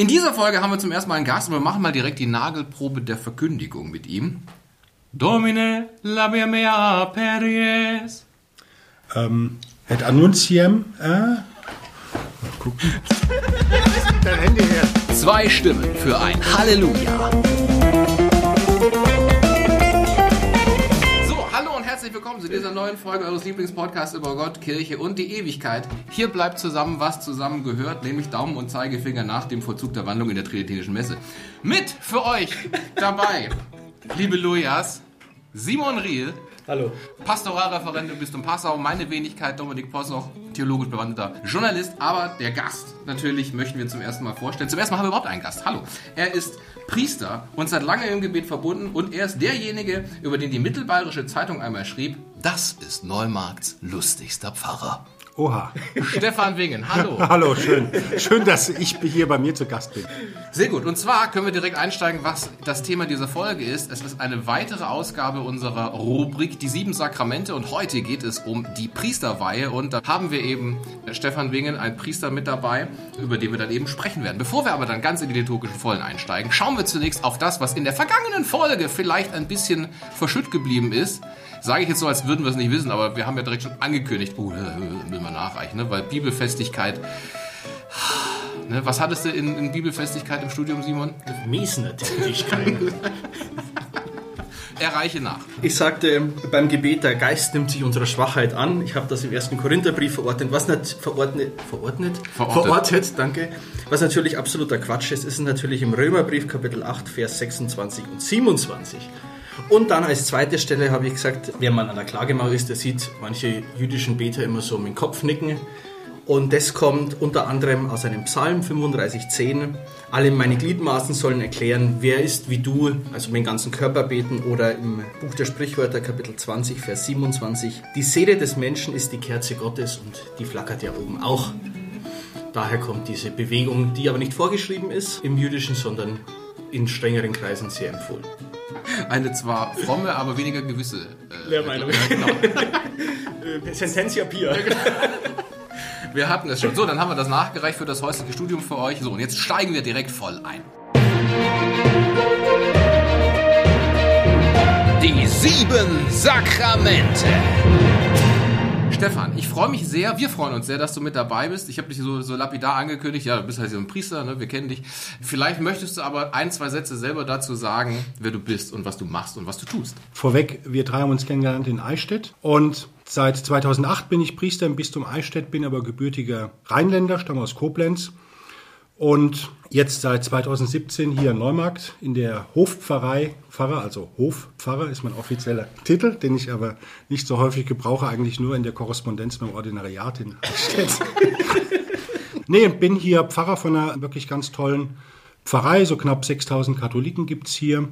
In dieser Folge haben wir zum ersten Mal einen Gast und wir machen mal direkt die Nagelprobe der Verkündigung mit ihm. Domine labia mea peries. Ähm, et annuntiam, äh, mal gucken. Dein Handy her. Zwei Stimmen für ein Halleluja. Herzlich willkommen zu dieser neuen Folge eures Lieblingspodcasts über Gott, Kirche und die Ewigkeit. Hier bleibt zusammen, was zusammen gehört, nämlich Daumen und Zeigefinger nach dem Vollzug der Wandlung in der Tridentinischen Messe. Mit für euch dabei, liebe Lujas, Simon Riel, Hallo. Pastoralreferent im Bistum Passau, meine Wenigkeit Dominik Possoch, theologisch bewanderter Journalist, aber der Gast natürlich möchten wir zum ersten Mal vorstellen. Zum ersten Mal haben wir überhaupt einen Gast. Hallo. Er ist Priester und seit langem im Gebet verbunden und er ist derjenige, über den die Mittelbayerische Zeitung einmal schrieb, das ist Neumarkts lustigster Pfarrer. Oha. Stefan Wingen, hallo. Hallo, schön. Schön, dass ich hier bei mir zu Gast bin. Sehr gut. Und zwar können wir direkt einsteigen, was das Thema dieser Folge ist. Es ist eine weitere Ausgabe unserer Rubrik Die sieben Sakramente und heute geht es um die Priesterweihe und da haben wir eben Stefan Wingen, ein Priester mit dabei, über den wir dann eben sprechen werden. Bevor wir aber dann ganz in die liturgischen Vollen einsteigen, schauen wir zunächst auf das, was in der vergangenen Folge vielleicht ein bisschen verschütt geblieben ist. Sage ich jetzt so, als würden wir es nicht wissen, aber wir haben ja direkt schon angekündigt, oh, will man nachreichen, ne? weil Bibelfestigkeit Ne, was hattest du in, in, Bibelfestigkeit im Studium, Simon? Miesner Tätigkeiten. Erreiche nach. Ich sagte beim Gebet, der Geist nimmt sich unserer Schwachheit an. Ich habe das im ersten Korintherbrief verordnet. Was nicht verordnet, verordnet? Verortet. Verortet, danke. Was natürlich absoluter Quatsch ist, ist natürlich im Römerbrief Kapitel 8, Vers 26 und 27. Und dann als zweite Stelle habe ich gesagt, wer man an der Klagemauer ist, der sieht manche jüdischen Beter immer so mit dem Kopf nicken. Und das kommt unter anderem aus einem Psalm 35,10. Alle meine Gliedmaßen sollen erklären, wer ist wie du, also mit dem ganzen Körper beten. Oder im Buch der Sprichwörter, Kapitel 20, Vers 27. Die Seele des Menschen ist die Kerze Gottes und die flackert ja oben auch. Daher kommt diese Bewegung, die aber nicht vorgeschrieben ist im Jüdischen, sondern in strengeren Kreisen sehr empfohlen. Eine zwar fromme, aber weniger gewisse äh, Lehrmeinung. Ja, genau. Sententia pia. Wir hatten es schon. So, dann haben wir das nachgereicht für das häusliche Studium für euch. So, und jetzt steigen wir direkt voll ein. Die sieben Sakramente. Stefan, ich freue mich sehr, wir freuen uns sehr, dass du mit dabei bist. Ich habe dich so, so lapidar angekündigt, ja, du bist halt so ein Priester, ne? wir kennen dich. Vielleicht möchtest du aber ein, zwei Sätze selber dazu sagen, wer du bist und was du machst und was du tust. Vorweg, wir drei haben uns kennengelernt in Eichstätt und seit 2008 bin ich Priester im Bistum Eichstätt, bin aber gebürtiger Rheinländer, stamme aus Koblenz und jetzt seit 2017 hier in Neumarkt in der Hofpfarrei, Pfarrer, also Hofpfarrer ist mein offizieller Titel, den ich aber nicht so häufig gebrauche, eigentlich nur in der Korrespondenz mit dem Ordinariat in Eichstätt. nee, bin hier Pfarrer von einer wirklich ganz tollen Pfarrei, so knapp 6000 Katholiken gibt's hier.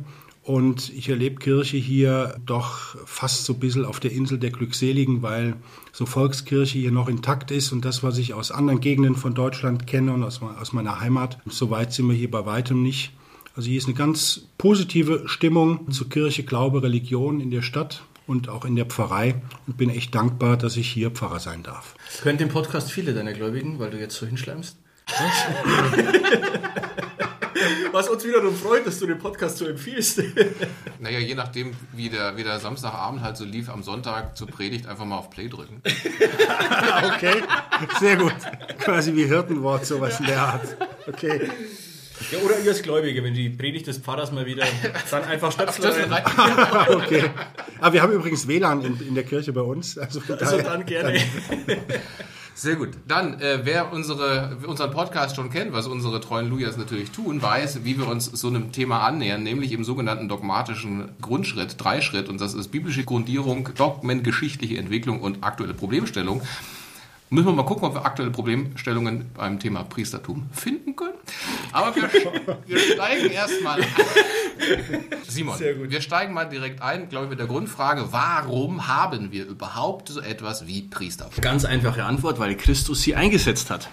Und ich erlebe Kirche hier doch fast so ein bisschen auf der Insel der Glückseligen, weil so Volkskirche hier noch intakt ist und das, was ich aus anderen Gegenden von Deutschland kenne und aus, aus meiner Heimat, so weit sind wir hier bei weitem nicht. Also hier ist eine ganz positive Stimmung zu Kirche, Glaube, Religion in der Stadt und auch in der Pfarrei und bin echt dankbar, dass ich hier Pfarrer sein darf. Hören den Podcast viele deiner Gläubigen, weil du jetzt so hinschleimst? Was uns wiederum freut, dass du den Podcast so empfiehlst. Naja, je nachdem, wie der, wie der Samstagabend halt so lief, am Sonntag zur Predigt einfach mal auf Play drücken. okay, sehr gut. Quasi wie Hirtenwort, sowas in der Art. Okay. Ja, oder ihr als Gläubige, wenn die Predigt des Pfarrers mal wieder, dann einfach Stöpsel rein. okay. Aber wir haben übrigens WLAN in, in der Kirche bei uns. Also, also dann gerne. Sehr gut. Dann, äh, wer unsere, unseren Podcast schon kennt, was unsere treuen Lujas natürlich tun, weiß, wie wir uns so einem Thema annähern, nämlich im sogenannten dogmatischen Grundschritt, Dreischritt. Und das ist biblische Grundierung, Dogmen, geschichtliche Entwicklung und aktuelle Problemstellung. Müssen wir mal gucken, ob wir aktuelle Problemstellungen beim Thema Priestertum finden können. Aber wir, wir steigen erstmal ein. Simon, wir steigen mal direkt ein, glaube ich, mit der Grundfrage, warum haben wir überhaupt so etwas wie Priestertum? Ganz einfache Antwort, weil Christus sie eingesetzt hat.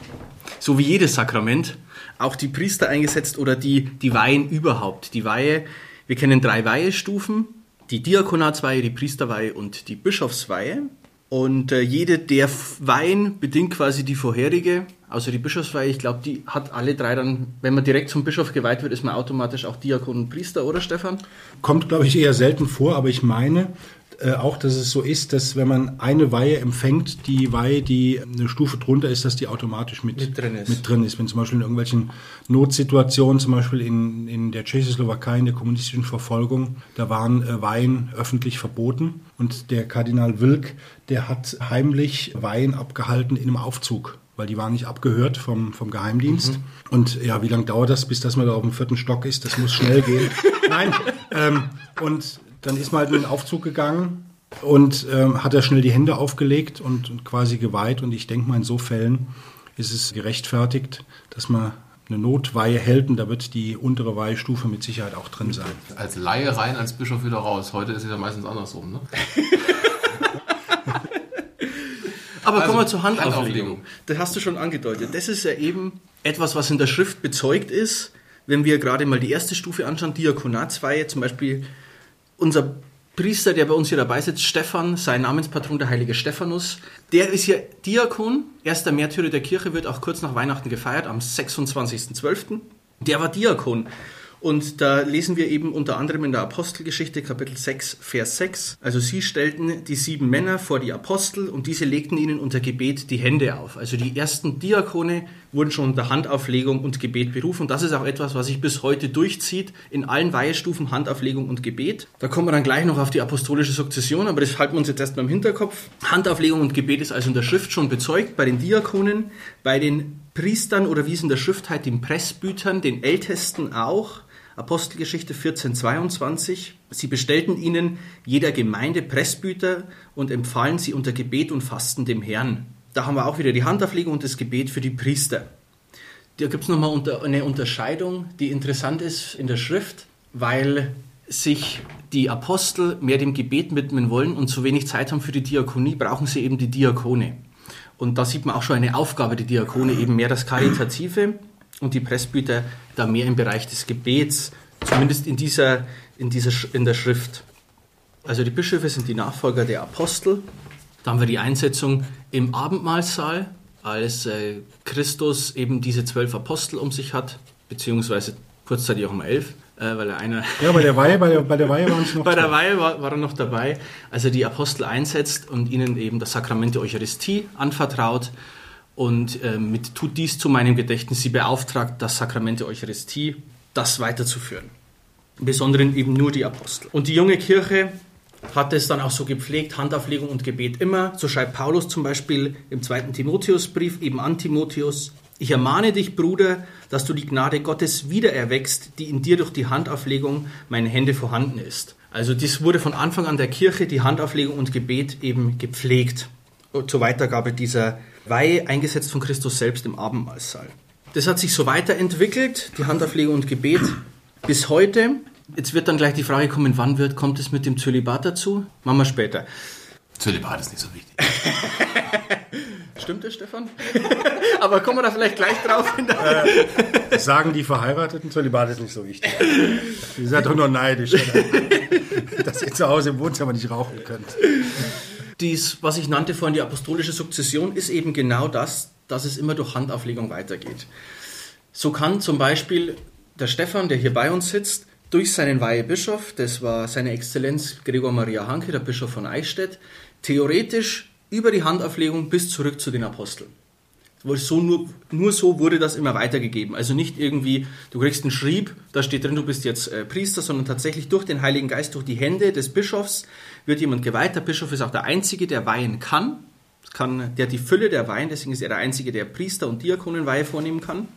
So wie jedes Sakrament, auch die Priester eingesetzt oder die, die Weihen überhaupt. Die Weihe, wir kennen drei Weihestufen, die Diakonatsweihe, die Priesterweihe und die Bischofsweihe. Und äh, jede der Weihen bedingt quasi die vorherige, außer die Bischofsweihe. Ich glaube, die hat alle drei dann, wenn man direkt zum Bischof geweiht wird, ist man automatisch auch Diakon und Priester, oder Stefan? Kommt, glaube ich, eher selten vor, aber ich meine, äh, auch, dass es so ist, dass wenn man eine Weihe empfängt, die Weihe, die eine Stufe drunter ist, dass die automatisch mit, Mit drin ist. Mit drin ist. Wenn zum Beispiel in irgendwelchen Notsituationen, zum Beispiel in, in der Tschechoslowakei, in der kommunistischen Verfolgung, da waren äh, Weihen öffentlich verboten. Und der Kardinal Wilk, der hat heimlich Weihen abgehalten in einem Aufzug weil die waren nicht abgehört vom, vom Geheimdienst. Und ja, wie lange dauert das, bis dass man da auf dem vierten Stock ist? Das muss schnell gehen. Nein. Ähm, und dann ist man halt in den Aufzug gegangen und ähm, hat er schnell die Hände aufgelegt und, und quasi geweiht. Und ich denke mal, in so Fällen ist es gerechtfertigt, dass man eine Notweihe hält und da wird die untere Weihestufe mit Sicherheit auch drin sein. Als Laie rein, als Bischof wieder raus. Heute ist es ja meistens andersrum, ne? Aber Also, kommen wir zur Handauflegung. Handauflegung. Das hast du schon angedeutet. Das ist ja eben etwas, was in der Schrift bezeugt ist. Wenn wir gerade mal die erste Stufe anschauen, Diakonatsweihe, zum Beispiel unser Priester, der bei uns hier dabei sitzt, Stefan, sein Namenspatron, der heilige Stephanus, der ist ja Diakon, erster Märtyrer der Kirche, wird auch kurz nach Weihnachten gefeiert, am 26.12. Der war Diakon. Und da lesen wir eben unter anderem in der Apostelgeschichte Kapitel 6, Vers 6. Also sie stellten die sieben Männer vor die Apostel und diese legten ihnen unter Gebet die Hände auf. Also die ersten Diakone wurden schon unter Handauflegung und Gebet berufen. Und das ist auch etwas, was sich bis heute durchzieht in allen Weihestufen Handauflegung und Gebet. Da kommen wir dann gleich noch auf die apostolische Sukzession, aber das halten wir uns jetzt erstmal im Hinterkopf. Handauflegung und Gebet ist also in der Schrift schon bezeugt bei den Diakonen, bei den Priestern oder wie es in der Schrift heißt, den Pressbütern, den Ältesten auch. Apostelgeschichte 14, 22. Sie bestellten ihnen jeder Gemeinde Pressbüter und empfahlen sie unter Gebet und Fasten dem Herrn. Da haben wir auch wieder die Handauflegung und das Gebet für die Priester. Da gibt es nochmal eine Unterscheidung, die interessant ist in der Schrift, weil sich die Apostel mehr dem Gebet widmen wollen und zu wenig Zeit haben für die Diakonie, brauchen sie eben die Diakone. Und da sieht man auch schon eine Aufgabe, die Diakone eben mehr das Karitative und die Pressbüter da mehr im Bereich des Gebets, zumindest in, dieser, in, dieser, in der Schrift. Also die Bischöfe sind die Nachfolger der Apostel. Da haben wir die Einsetzung im Abendmahlsaal, als äh, Christus eben diese zwölf Apostel um sich hat, beziehungsweise kurzzeitig auch um elf, äh, weil er einer Ja, bei der Weihe, bei der, bei der Weihe waren es noch bei der. Weihe war, war er noch dabei, als er die Apostel einsetzt und ihnen eben das Sakrament der Eucharistie anvertraut und äh, mit tut dies zu meinem Gedächtnis, sie beauftragt, das Sakrament der Eucharistie, das weiterzuführen. Im Besonderen eben nur die Apostel. Und die junge Kirche hat es dann auch so gepflegt, Handauflegung und Gebet immer. So schreibt Paulus zum Beispiel im zweiten Timotheusbrief eben an Timotheus, ich ermahne dich, Bruder, dass du die Gnade Gottes wiedererweckst, die in dir durch die Handauflegung meine Hände vorhanden ist. Also dies wurde von Anfang an der Kirche, die Handauflegung und Gebet eben gepflegt. Zur Weitergabe dieser Weihe, eingesetzt von Christus selbst im Abendmahlsaal. Das hat sich so weiterentwickelt, die Handauflegung und Gebet, bis heute. Jetzt wird dann gleich die Frage kommen, wann wird, kommt es mit dem Zölibat dazu? Machen wir später. Zölibat ist nicht so wichtig. Stimmt das, Stefan? Aber kommen wir da vielleicht gleich drauf? Das sagen die Verheirateten, Zölibat ist nicht so wichtig. Ihr seid doch nur neidisch, oder? dass ihr zu Hause im Wohnzimmer nicht rauchen könnt. Dies, was ich nannte vorhin, die apostolische Sukzession, ist eben genau das, dass es immer durch Handauflegung weitergeht. So kann zum Beispiel der Stefan, der hier bei uns sitzt, durch seinen Weihebischof, das war seine Exzellenz Gregor Maria Hanke, der Bischof von Eichstätt, theoretisch über die Handauflegung bis zurück zu den Aposteln. Weil So nur, nur so wurde das immer weitergegeben. Also nicht irgendwie, du kriegst einen Schrieb, da steht drin, du bist jetzt äh, Priester, sondern tatsächlich durch den Heiligen Geist, durch die Hände des Bischofs wird jemand geweiht. Der Bischof ist auch der Einzige, der weihen kann. kann der hat die Fülle der Weihen, deswegen ist er der Einzige, der Priester und Diakonenweihe vornehmen kann.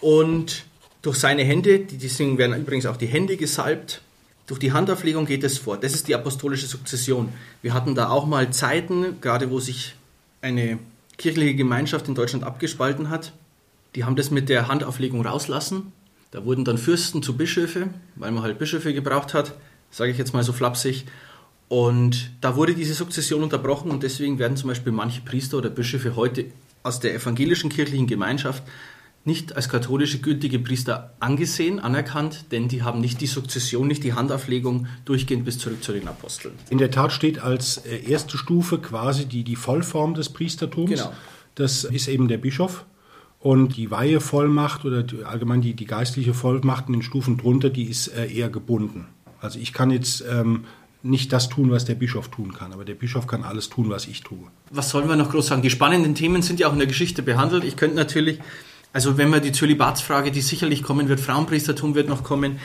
Und durch seine Hände, deswegen werden übrigens auch die Hände gesalbt, durch die Handauflegung geht es vor. Das ist die apostolische Sukzession. Wir hatten da auch mal Zeiten, gerade wo sich eine kirchliche Gemeinschaft in Deutschland abgespalten hat. Die haben das mit der Handauflegung rauslassen. Da wurden dann Fürsten zu Bischöfe, weil man halt Bischöfe gebraucht hat, sage ich jetzt mal so flapsig. Und da wurde diese Sukzession unterbrochen und deswegen werden zum Beispiel manche Priester oder Bischöfe heute aus der evangelischen kirchlichen Gemeinschaft nicht als katholische gültige Priester angesehen, anerkannt, denn die haben nicht die Sukzession, nicht die Handauflegung durchgehend bis zurück zu den Aposteln. In der Tat steht als äh, erste Stufe quasi die, die Vollform des Priestertums. Genau. Das ist eben der Bischof. Und die Weihevollmacht oder die, allgemein die, die geistliche Vollmacht in den Stufen drunter, die ist äh, eher gebunden. Also ich kann jetzt ähm, nicht das tun, was der Bischof tun kann, aber der Bischof kann alles tun, was ich tue. Was sollen wir noch groß sagen? Die spannenden Themen sind ja auch in der Geschichte behandelt. Ich könnte natürlich, also wenn wir die Zölibatsfrage, die sicherlich kommen wird, Frauenpriestertum wird noch kommen,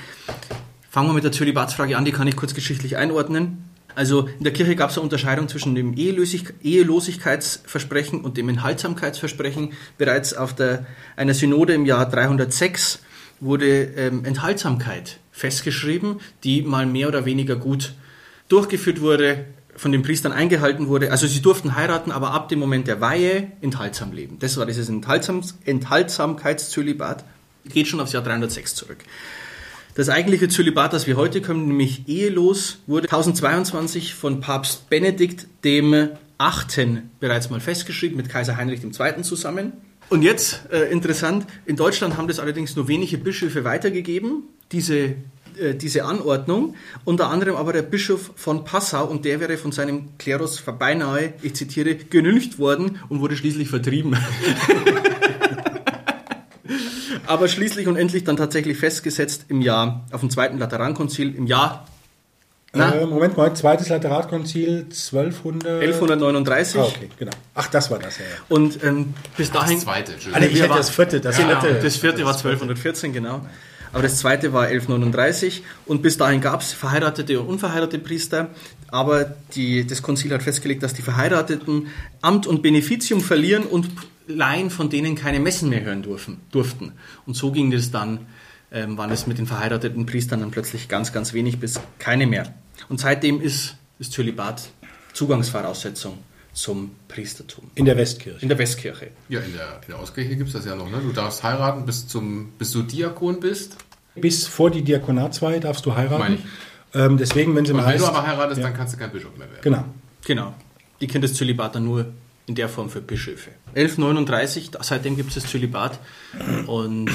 fangen wir mit der Zölibatsfrage an, die kann ich kurz geschichtlich einordnen. Also in der Kirche gab es eine Unterscheidung zwischen dem Ehelosig Ehelosigkeitsversprechen und dem Enthaltsamkeitsversprechen. Bereits auf der, einer Synode im Jahr 306 wurde ähm, Enthaltsamkeit festgeschrieben, die mal mehr oder weniger gut durchgeführt wurde, von den Priestern eingehalten wurde. Also sie durften heiraten, aber ab dem Moment der Weihe enthaltsam leben. Das war dieses Enthaltsam Enthaltsamkeitszölibat. Geht schon aufs Jahr 306 zurück. Das eigentliche Zölibat, das wir heute können, nämlich ehelos, wurde 1022 von Papst Benedikt dem Achten bereits mal festgeschrieben, mit Kaiser Heinrich II. zusammen. Und jetzt, äh, interessant, in Deutschland haben das allerdings nur wenige Bischöfe weitergegeben, diese, äh, diese Anordnung. Unter anderem aber der Bischof von Passau und der wäre von seinem Klerus beinahe, ich zitiere, genüncht worden und wurde schließlich vertrieben. aber schließlich und endlich dann tatsächlich festgesetzt im Jahr, auf dem Zweiten Laterankonzil, im Jahr äh, Moment mal, zweites Lateratkonzil 1200... 1139. Ah, okay, genau. Ach, das war das, ja. ja. Und ähm, bis dahin... Das zweite, Entschuldigung. nee, ich hätte war- das vierte, das Genau, vierte. das vierte war 1214, genau. Aber das zweite war 1139 und bis dahin gab es verheiratete und unverheiratete Priester. Aber die, das Konzil hat festgelegt, dass die Verheirateten Amt und Beneficium verlieren und Laien von denen keine Messen mehr hören dürfen, durften. Und so ging es dann, ähm, waren es mit den verheirateten Priestern dann plötzlich ganz, ganz wenig bis keine mehr. Und seitdem ist das Zölibat Zugangsvoraussetzung zum Priestertum. In der Westkirche. In der Westkirche. Ja, in der, in der Ostkirche gibt es das ja noch. Ne? Du darfst heiraten, bis, zum, bis du Diakon bist. Bis vor die Diakonatsweihe darfst du Meine heiraten. ich. Ähm, deswegen, wenn sie mal wenn heißt... du aber heiratest, ja. dann kannst du kein Bischof mehr werden. Genau. Genau. Die kennt das Zölibat dann nur in der Form für Bischöfe. 1139, da- seitdem gibt es das Zölibat. Und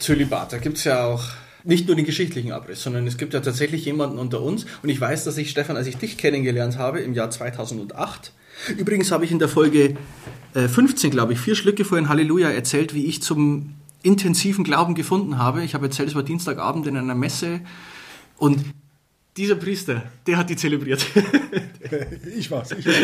Zölibat, da gibt es ja auch nicht nur den geschichtlichen Abriss, sondern es gibt ja tatsächlich jemanden unter uns. Und ich weiß, dass ich, Stefan, als ich dich kennengelernt habe im Jahr 2008, übrigens habe ich in der Folge äh, 15, glaube ich, vier Schlücke vorhin Halleluja erzählt, wie ich zum intensiven Glauben gefunden habe. Ich habe erzählt, es war Dienstagabend in einer Messe und dieser Priester, der hat die zelebriert. Ich war's. Ich war's.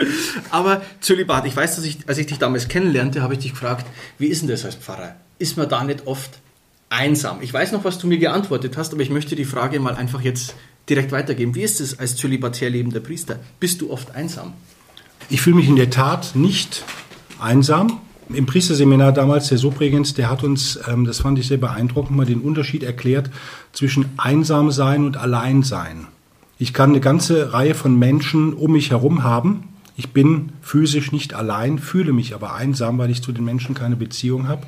Aber Zölibat, ich weiß, dass ich, als ich dich damals kennenlernte, habe ich dich gefragt, wie ist denn das als Pfarrer? Ist man da nicht oft einsam? Ich weiß noch, was du mir geantwortet hast, aber ich möchte die Frage mal einfach jetzt direkt weitergeben. Wie ist es als zölibatär lebender Priester? Bist du oft einsam? Ich fühle mich in der Tat nicht einsam. Im Priesterseminar damals, der Subregens, der hat uns, ähm, das fand ich sehr beeindruckend, mal den Unterschied erklärt zwischen einsam sein und allein sein. Ich kann eine ganze Reihe von Menschen um mich herum haben. Ich bin physisch nicht allein, fühle mich aber einsam, weil ich zu den Menschen keine Beziehung habe.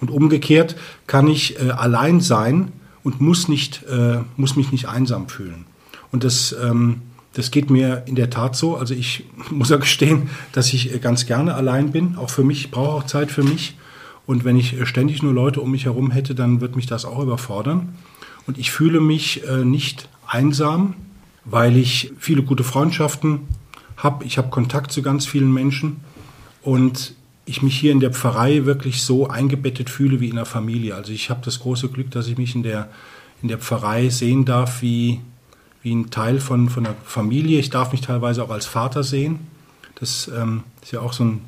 Und umgekehrt kann ich äh, allein sein und muss, nicht, äh, muss mich nicht einsam fühlen. Und das, ähm, das geht mir in der Tat so. Also ich muss ja gestehen, dass ich äh, ganz gerne allein bin. Auch für mich, ich brauche auch Zeit für mich. Und wenn ich äh, ständig nur Leute um mich herum hätte, dann wird mich das auch überfordern. Und ich fühle mich äh, nicht einsam, weil ich viele gute Freundschaften habe. Ich habe Kontakt zu ganz vielen Menschen und ich mich hier in der Pfarrei wirklich so eingebettet fühle wie in der Familie. Also ich habe das große Glück, dass ich mich in der, in der Pfarrei sehen darf wie, wie ein Teil von, von der Familie. Ich darf mich teilweise auch als Vater sehen. Das ähm, ist ja auch so ein,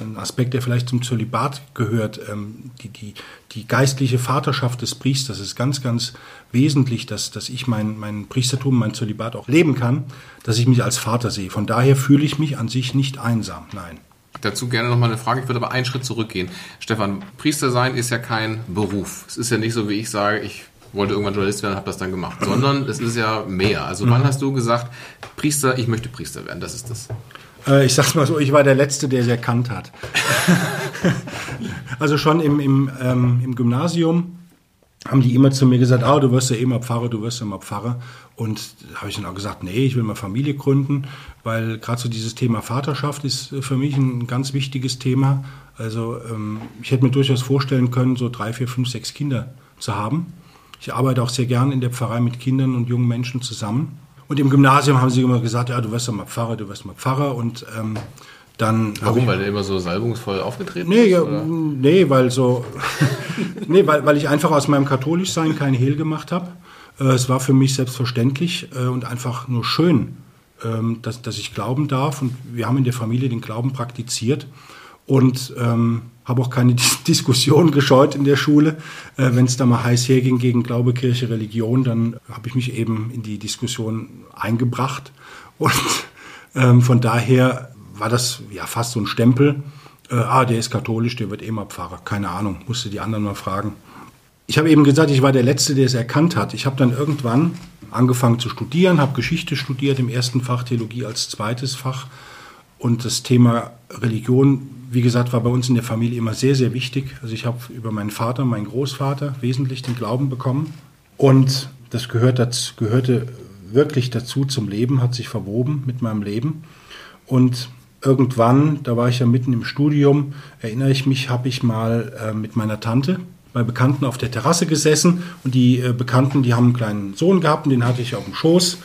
ein Aspekt, der vielleicht zum Zölibat gehört. Ähm, die, die, die geistliche Vaterschaft des Priesters ist ganz, ganz wesentlich, dass, dass ich mein, mein Priestertum, mein Zölibat auch leben kann, dass ich mich als Vater sehe. Von daher fühle ich mich an sich nicht einsam. Nein. Dazu gerne nochmal eine Frage. Ich würde aber einen Schritt zurückgehen. Stefan, Priester sein ist ja kein Beruf. Es ist ja nicht so, wie ich sage, ich wollte irgendwann Journalist werden, habe das dann gemacht, sondern es ist ja mehr. Also wann hast du gesagt, Priester, ich möchte Priester werden? Das ist das. Äh, ich sag's mal so, ich war der Letzte, der es erkannt hat. also schon im, im, ähm, im Gymnasium haben die immer zu mir gesagt, ah, du wirst ja eh mal Pfarrer, du wirst ja mal Pfarrer. Und da habe ich dann auch gesagt, nee, ich will mal Familie gründen, weil gerade so dieses Thema Vaterschaft ist für mich ein ganz wichtiges Thema. Also ähm, ich hätte mir durchaus vorstellen können, so drei, vier, fünf, sechs Kinder zu haben. Ich arbeite auch sehr gern in der Pfarrei mit Kindern und jungen Menschen zusammen. Und im Gymnasium haben sie immer gesagt, ja, du wirst doch mal Pfarrer, du wirst mal Pfarrer. Und ähm, dann Warum? Weil der immer so salbungsvoll aufgetreten nee, ist? Ja, nee, weil so, nee, weil, weil ich einfach aus meinem Katholischsein kein Hehl gemacht habe. Äh, es war für mich selbstverständlich äh, und einfach nur schön, ähm, dass, dass ich glauben darf. Und wir haben in der Familie den Glauben praktiziert und ähm, habe auch keine Diskussion gescheut in der Schule. Äh, Wenn es da mal heiß herging gegen Glaube, Kirche, Religion, dann habe ich mich eben in die Diskussion eingebracht. Und ähm, von daher war das ja fast so ein Stempel. Äh, ah, der ist katholisch, der wird eh mal Pfarrer. Keine Ahnung, musste die anderen mal fragen. Ich habe eben gesagt, ich war der Letzte, der es erkannt hat. Ich habe dann irgendwann angefangen zu studieren, habe Geschichte studiert im ersten Fach, Theologie als zweites Fach. Und das Thema Religion, wie gesagt, war bei uns in der Familie immer sehr, sehr wichtig. Also ich habe über meinen Vater, meinen Großvater wesentlich den Glauben bekommen. Und das gehört dazu, gehörte wirklich dazu zum Leben, hat sich verwoben mit meinem Leben. Und irgendwann, da war ich ja mitten im Studium, erinnere ich mich, habe ich mal äh, mit meiner Tante bei Bekannten auf der Terrasse gesessen und die äh, Bekannten, die haben einen kleinen Sohn gehabt und den hatte ich auf dem Schoß.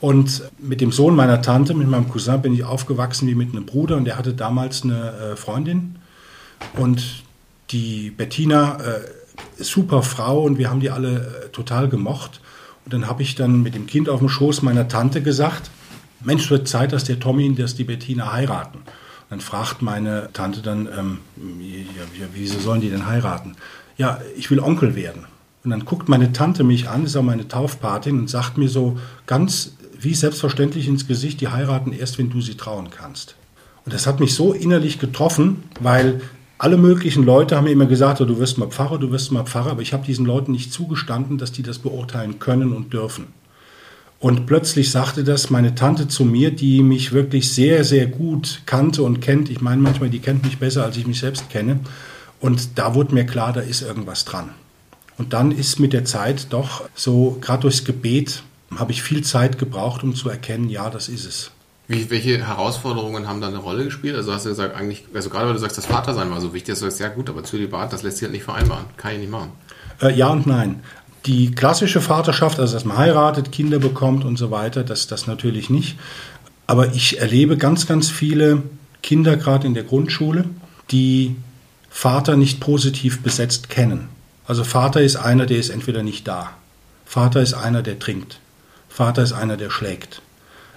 Und mit dem Sohn meiner Tante, mit meinem Cousin, bin ich aufgewachsen wie mit einem Bruder und der hatte damals eine äh, Freundin. Und die Bettina, äh, super Frau und wir haben die alle äh, total gemocht. Und dann habe ich dann mit dem Kind auf dem Schoß meiner Tante gesagt, Mensch, wird Zeit, dass der Tommy und dass die Bettina heiraten. Dann fragt meine Tante dann, ähm, ja, wieso sollen die denn heiraten? Ja, ich will Onkel werden. Und dann guckt meine Tante mich an, ist auch meine Taufpatin, und sagt mir so ganz wie selbstverständlich ins Gesicht, die heiraten erst, wenn du sie trauen kannst. Und das hat mich so innerlich getroffen, weil alle möglichen Leute haben mir immer gesagt, du wirst mal Pfarrer, du wirst mal Pfarrer, aber ich habe diesen Leuten nicht zugestanden, dass die das beurteilen können und dürfen. Und plötzlich sagte das meine Tante zu mir, die mich wirklich sehr, sehr gut kannte und kennt. Ich meine manchmal, die kennt mich besser, als ich mich selbst kenne. Und da wurde mir klar, da ist irgendwas dran. Und dann ist mit der Zeit doch so, gerade durchs Gebet, habe ich viel Zeit gebraucht, um zu erkennen, ja, das ist es. Wie, welche Herausforderungen haben da eine Rolle gespielt? Also hast du gesagt, eigentlich, also gerade weil du sagst, das Vatersein war so wichtig, das ist ja gut, aber Zölibat, das lässt sich halt nicht vereinbaren. Kann ich nicht machen. Äh, ja und nein. Die klassische Vaterschaft, also dass man heiratet, Kinder bekommt und so weiter, das, das natürlich nicht. Aber ich erlebe ganz, ganz viele Kinder, gerade in der Grundschule, die Vater nicht positiv besetzt kennen. Also Vater ist einer, der ist entweder nicht da. Vater ist einer, der trinkt. Vater ist einer, der schlägt.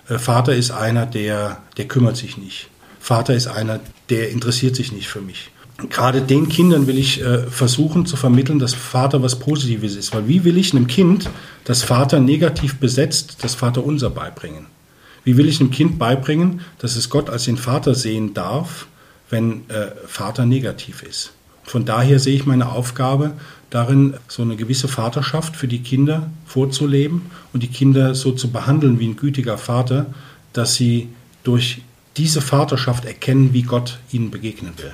Äh, Vater ist einer, der, der kümmert sich nicht. Vater ist einer, der interessiert sich nicht für mich gerade den Kindern will ich äh, versuchen zu vermitteln, dass Vater was Positives ist. Weil wie will ich einem Kind, das Vater negativ besetzt, das Vater unser beibringen? Wie will ich einem Kind beibringen, dass es Gott als den Vater sehen darf, wenn äh, Vater negativ ist? Von daher sehe ich meine Aufgabe darin, so eine gewisse Vaterschaft für die Kinder vorzuleben und die Kinder so zu behandeln wie ein gütiger Vater, dass sie durch diese Vaterschaft erkennen, wie Gott ihnen begegnen will.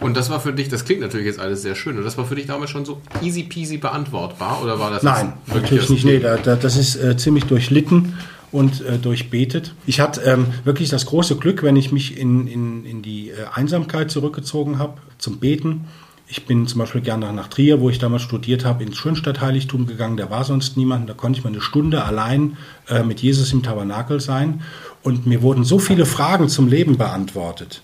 Und das war für dich, das klingt natürlich jetzt alles sehr schön, und das war für dich damals schon so easy peasy beantwortbar, oder war das Nein, natürlich nicht. Nee, da, da, das ist äh, ziemlich durchlitten und äh, durchbetet. Ich hatte ähm, wirklich das große Glück, wenn ich mich in, in, in die äh, Einsamkeit zurückgezogen habe zum Beten. Ich bin zum Beispiel gerne nach Trier, wo ich damals studiert habe, ins Schönstadtheiligtum gegangen. Da war sonst niemand. Da konnte ich mal eine Stunde allein äh, mit Jesus im Tabernakel sein. Und mir wurden so viele Fragen zum Leben beantwortet.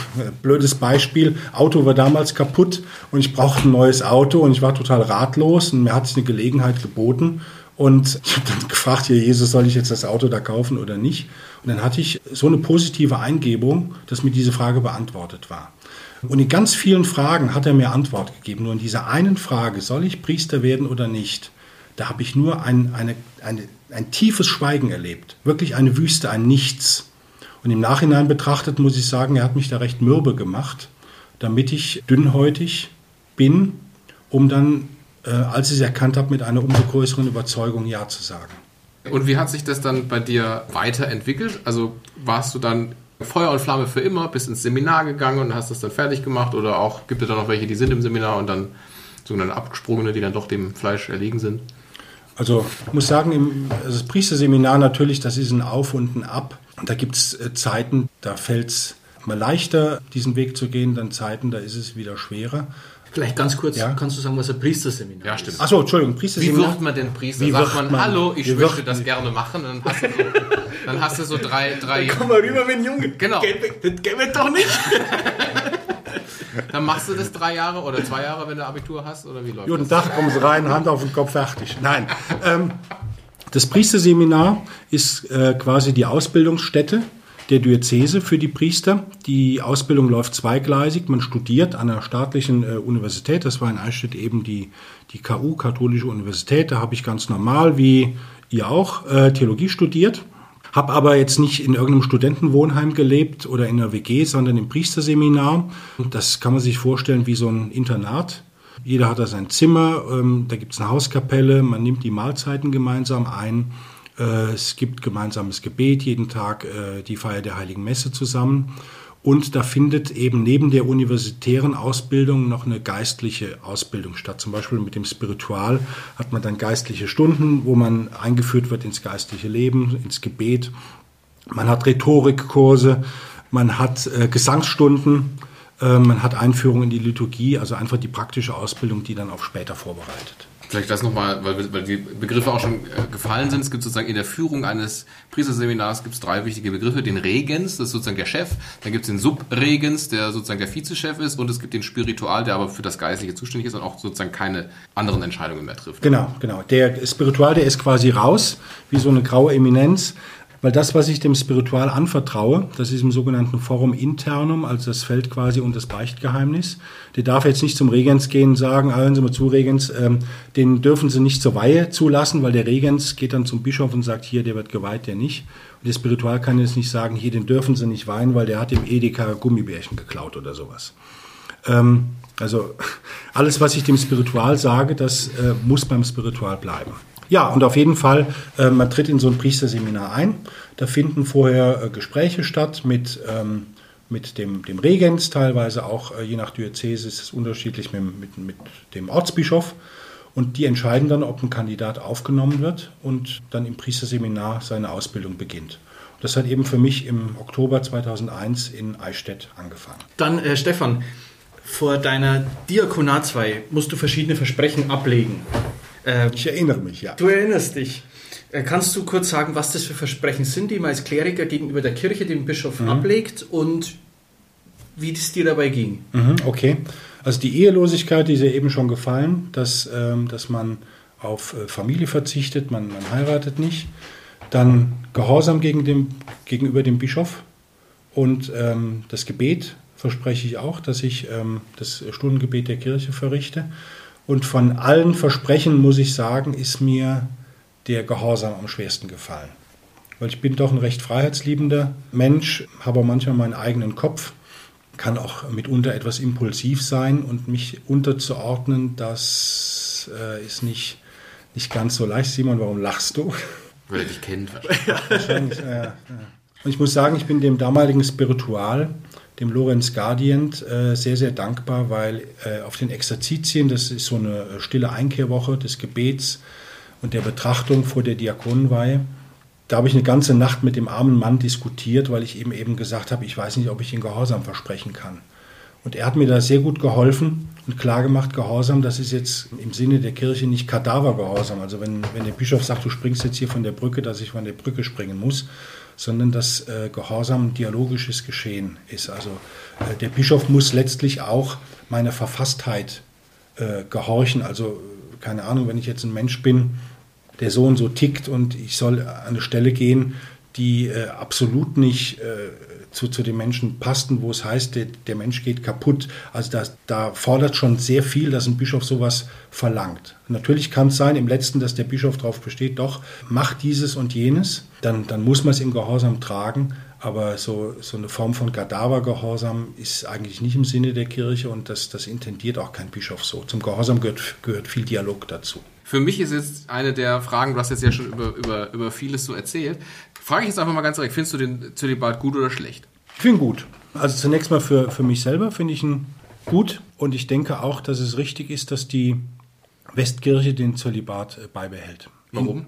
Blödes Beispiel, Auto war damals kaputt und ich brauchte ein neues Auto und ich war total ratlos und mir hat sich eine Gelegenheit geboten und ich habe dann gefragt, ja Jesus, soll ich jetzt das Auto da kaufen oder nicht? Und dann hatte ich so eine positive Eingebung, dass mir diese Frage beantwortet war. Und in ganz vielen Fragen hat er mir Antwort gegeben. Nur in dieser einen Frage, soll ich Priester werden oder nicht, da habe ich nur ein, eine, eine, ein tiefes Schweigen erlebt. Wirklich eine Wüste, ein Nichts. Und im Nachhinein betrachtet muss ich sagen, er hat mich da recht mürbe gemacht, damit ich dünnhäutig bin, um dann, äh, als ich es erkannt habe, mit einer umso größeren Überzeugung Ja zu sagen. Und wie hat sich das dann bei dir weiterentwickelt? Also warst du dann Feuer und Flamme für immer, bist ins Seminar gegangen und hast das dann fertig gemacht? Oder auch gibt es da noch welche, die sind im Seminar und dann sogenannte Abgesprungene, die dann doch dem Fleisch erlegen sind? Also ich muss sagen, im, also das Priesterseminar natürlich, das ist ein Auf und ein Ab. Da gibt es äh, Zeiten, da fällt es mal leichter, diesen Weg zu gehen, dann Zeiten, da ist es wieder schwerer. Vielleicht ganz kurz, Ja. kannst du sagen, was ein Priesterseminar Ja, ist? stimmt. Achso, Entschuldigung, Wie Priesterseminar. wird man denn Priester? Wie Sagt wird man, man- hallo, ich wie möchte das gerne machen. Dann hast du so, dann hast du so drei, drei, Komm mal rüber, wenn Junge. Genau. Das geht mir doch nicht. dann machst du das drei Jahre oder zwei Jahre, wenn du Abitur hast, oder wie läuft Guten das? Tag, kommen Sie rein, Hand auf den Kopf, fertig. Nein. Ähm, das Priesterseminar ist äh, quasi die Ausbildungsstätte der Diözese für die Priester. Die Ausbildung läuft zweigleisig. Man studiert an einer staatlichen äh, Universität. Das war in Eichstätt eben die, die KU, Katholische Universität. Da habe ich ganz normal, wie ihr auch, äh, Theologie studiert. Habe aber jetzt nicht in irgendeinem Studentenwohnheim gelebt oder in einer WG, sondern im Priesterseminar. Das kann man sich vorstellen wie so ein Internat. Jeder hat da sein Zimmer, ähm, da gibt es eine Hauskapelle, man nimmt die Mahlzeiten gemeinsam ein. Äh, es gibt gemeinsames Gebet, jeden Tag äh, die Feier der Heiligen Messe zusammen. Und da findet eben neben der universitären Ausbildung noch eine geistliche Ausbildung statt. Zum Beispiel mit dem Spiritual hat man dann geistliche Stunden, wo man eingeführt wird ins geistliche Leben, ins Gebet. Man hat Rhetorikkurse, man hat äh, Gesangsstunden, man hat Einführung in die Liturgie, also einfach die praktische Ausbildung, die dann auf später vorbereitet. Vielleicht das nochmal, weil, weil die Begriffe auch schon äh, gefallen sind. Es gibt sozusagen in der Führung eines Priesterseminars gibt es drei wichtige Begriffe. Den Regens, das ist sozusagen der Chef. Dann gibt es den Subregens, der sozusagen der Vizechef ist. Und es gibt den Spiritual, der aber für das Geistliche zuständig ist und auch sozusagen keine anderen Entscheidungen mehr trifft. Genau, genau. Der Spiritual, der ist quasi raus, wie so eine graue Eminenz. Weil das, was ich dem Spiritual anvertraue, das ist im sogenannten Forum internum, also das fällt quasi unter das Beichtgeheimnis. Der darf jetzt nicht zum Regens gehen und sagen, ah, hören Sie mal zu, Regens, ähm, den dürfen Sie nicht zur Weihe zulassen, weil der Regens geht dann zum Bischof und sagt, hier, der wird geweiht, der nicht. Und der Spiritual kann jetzt nicht sagen, hier, den dürfen Sie nicht weihen, weil der hat im Edeka Gummibärchen geklaut oder sowas. Ähm, also alles, was ich dem Spiritual sage, das äh, muss beim Spiritual bleiben. Ja, und auf jeden Fall, äh, man tritt in so ein Priesterseminar ein. Da finden vorher äh, Gespräche statt mit, ähm, mit dem, dem Regens, teilweise auch äh, je nach Diözese ist es unterschiedlich mit, mit, mit dem Ortsbischof. Und die entscheiden dann, ob ein Kandidat aufgenommen wird und dann im Priesterseminar seine Ausbildung beginnt. Das hat eben für mich im Oktober 2001 in Eichstätt angefangen. Dann, äh, Stefan, vor deiner Diakonatsweihe musst du verschiedene Versprechen ablegen. Äh, Ich erinnere mich, ja. du erinnerst dich. Äh, Kannst du kurz sagen, was das für Versprechen sind, die man als Kleriker gegenüber der Kirche, dem Bischof, ablegt und wie es dir dabei ging? Mhm, okay. Also die Ehelosigkeit, die ist ja eben schon gefallen, dass, ähm, dass man auf äh, Familie verzichtet, man, man heiratet nicht. Dann Gehorsam gegen dem, gegenüber dem Bischof und ähm, das Gebet verspreche ich auch, dass ich ähm, das Stundengebet der Kirche verrichte. Und von allen Versprechen muss ich sagen, ist mir der Gehorsam am schwersten gefallen. Weil ich bin doch ein recht freiheitsliebender Mensch, habe auch manchmal meinen eigenen Kopf kann auch mitunter etwas impulsiv sein und mich unterzuordnen, das äh, ist nicht, nicht ganz so leicht. Simon, warum lachst du? Weil er dich kennt. wahrscheinlich. Wahrscheinlich, ja, ja. Und ich muss sagen, ich bin dem damaligen Spiritual, dem Lorenz Guardient, äh, sehr, sehr dankbar, weil äh, auf den Exerzitien, das ist so eine äh, stille Einkehrwoche des Gebets und der Betrachtung vor der Diakonenweihe, da habe ich eine ganze Nacht mit dem armen Mann diskutiert, weil ich ihm eben gesagt habe, ich weiß nicht, ob ich ihn Gehorsam versprechen kann. Und er hat mir da sehr gut geholfen und klar gemacht, Gehorsam, das ist jetzt im Sinne der Kirche nicht Kadavergehorsam. Also wenn, wenn der Bischof sagt, du springst jetzt hier von der Brücke, dass ich von der Brücke springen muss, sondern dass äh, Gehorsam dialogisches Geschehen ist. Also äh, der Bischof muss letztlich auch meiner Verfasstheit äh, gehorchen. Also keine Ahnung, wenn ich jetzt ein Mensch bin, der so und so tickt und ich soll an eine Stelle gehen, die äh, absolut nicht äh, zu, zu den Menschen passten, wo es heißt, der, der Mensch geht kaputt. Also das, da fordert schon sehr viel, dass ein Bischof sowas verlangt. Natürlich kann es sein im letzten, dass der Bischof darauf besteht, doch, mach dieses und jenes, dann, dann muss man es im Gehorsam tragen. Aber so, so eine Form von Kadavergehorsam ist eigentlich nicht im Sinne der Kirche und das, das intendiert auch kein Bischof so. Zum Gehorsam gehört, gehört viel Dialog dazu. Für mich ist jetzt eine der Fragen, du hast jetzt ja schon über, über, über vieles so erzählt. Frage ich jetzt einfach mal ganz direkt, findest du den Zölibat gut oder schlecht? Ich finde ihn gut. Also zunächst mal für, für mich selber finde ich ihn gut und ich denke auch, dass es richtig ist, dass die Westkirche den Zölibat äh, beibehält. Warum?